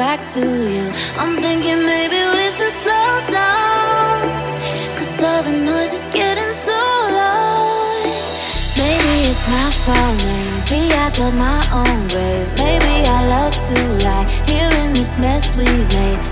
back to you. I'm thinking maybe we should slow down. Cause all the noise is getting too loud. Maybe it's my fault, maybe I dug my own grave. Maybe I love to lie, here in this mess we made.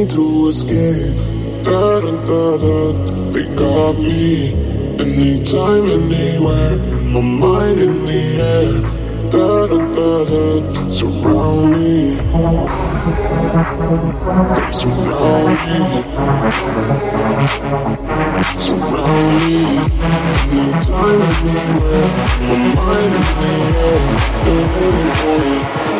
Way to escape. Da da da da, they got me. Anytime, anywhere, my mind in the air. Da da da da, surround me. They surround me. Surround me. Anytime, anywhere, my mind in the air. They're waiting for me.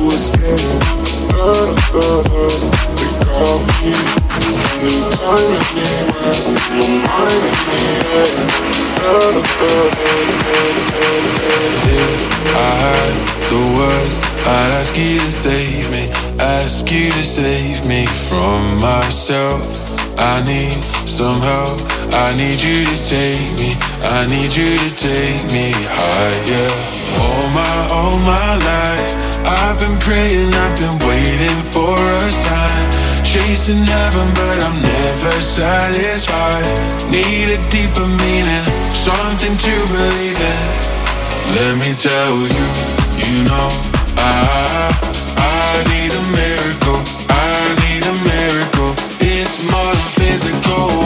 they got me. Anytime, anywhere. If I had the words, I'd ask you to save me. Ask you to save me from myself. I need some help. I need you to take me. I need you to take me higher. All my, all my life, I've been praying, I've been waiting for a sign. Chasing heaven, but I'm never satisfied. Need a deeper meaning, something to believe in. Let me tell you, you know, I I need a miracle. I need a miracle. It's more than physical.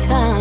Time.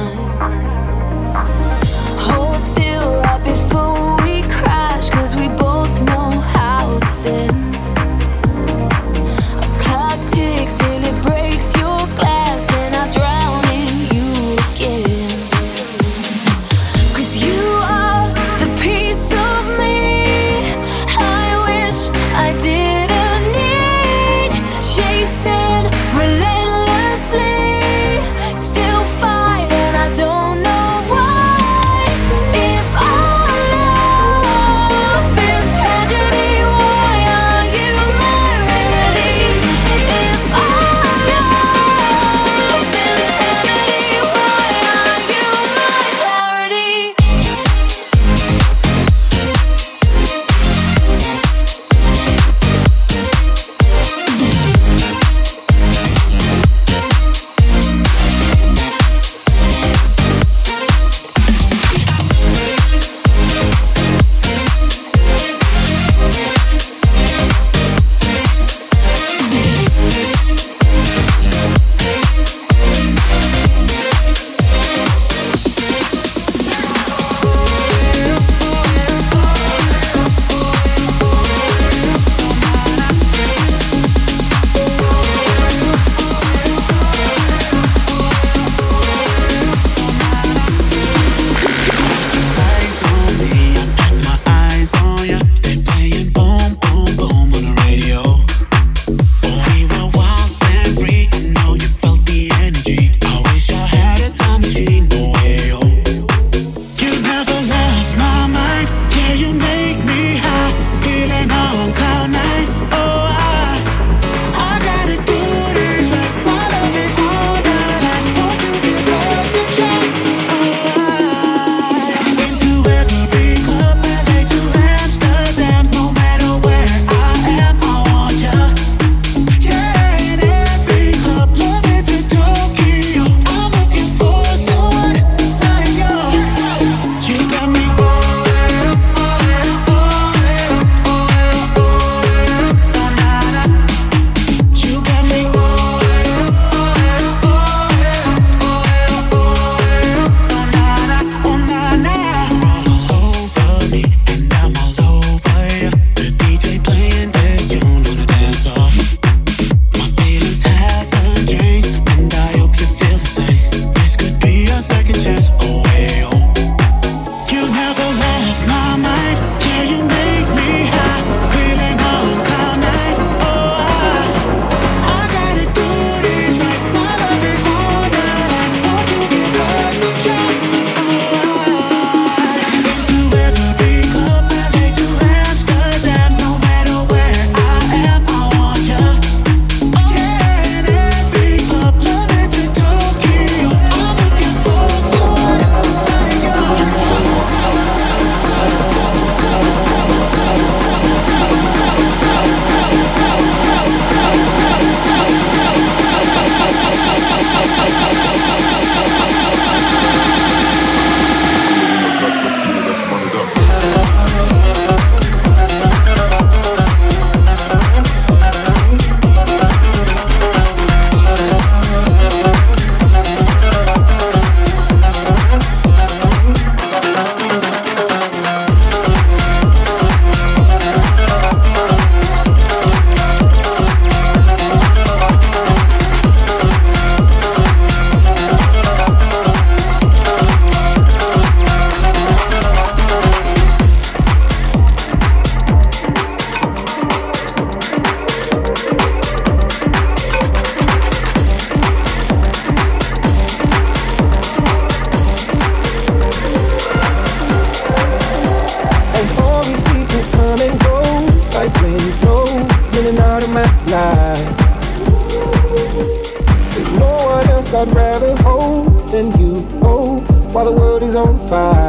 Fire.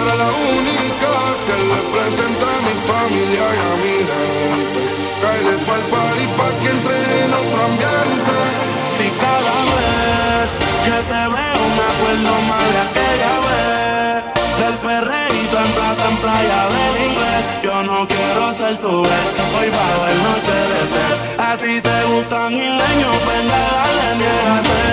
fuera la única que le presenta a mi familia y a mi gente. Caile pa'l party pa' que entre en otro ambiente. Y cada vez que te veo me acuerdo más de aquella vez. Del perreíto en plaza, en playa del inglés. Yo no quiero ser tu ex, hoy va a haber noche de ser. A ti te gustan isleños, pues venga, dale, niégate.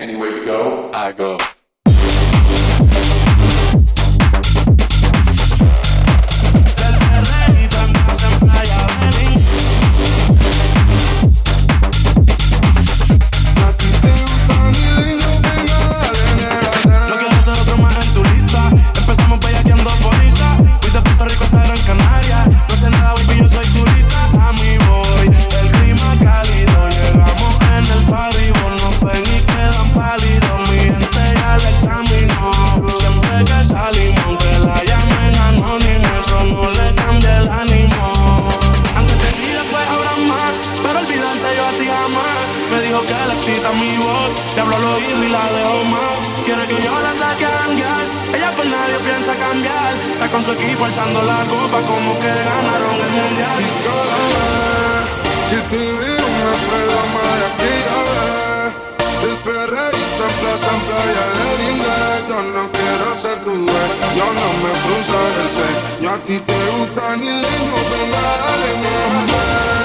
Anywhere you go, I go. Perreíto en plaza, en playa del inglés Yo no quiero ser tu ex, yo no me frunzo el Yo a ti te gustan y leño, venga, dale, niégate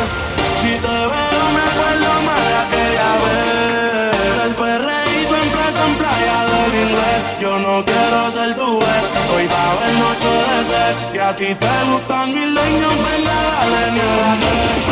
Si te veo me acuerdo más de aquella vez. El perreíto en plaza en playa del inglés Yo no quiero ser tu ex Hoy va a haber noche de sex. Y a ti te gustan y leños Venga dale niégate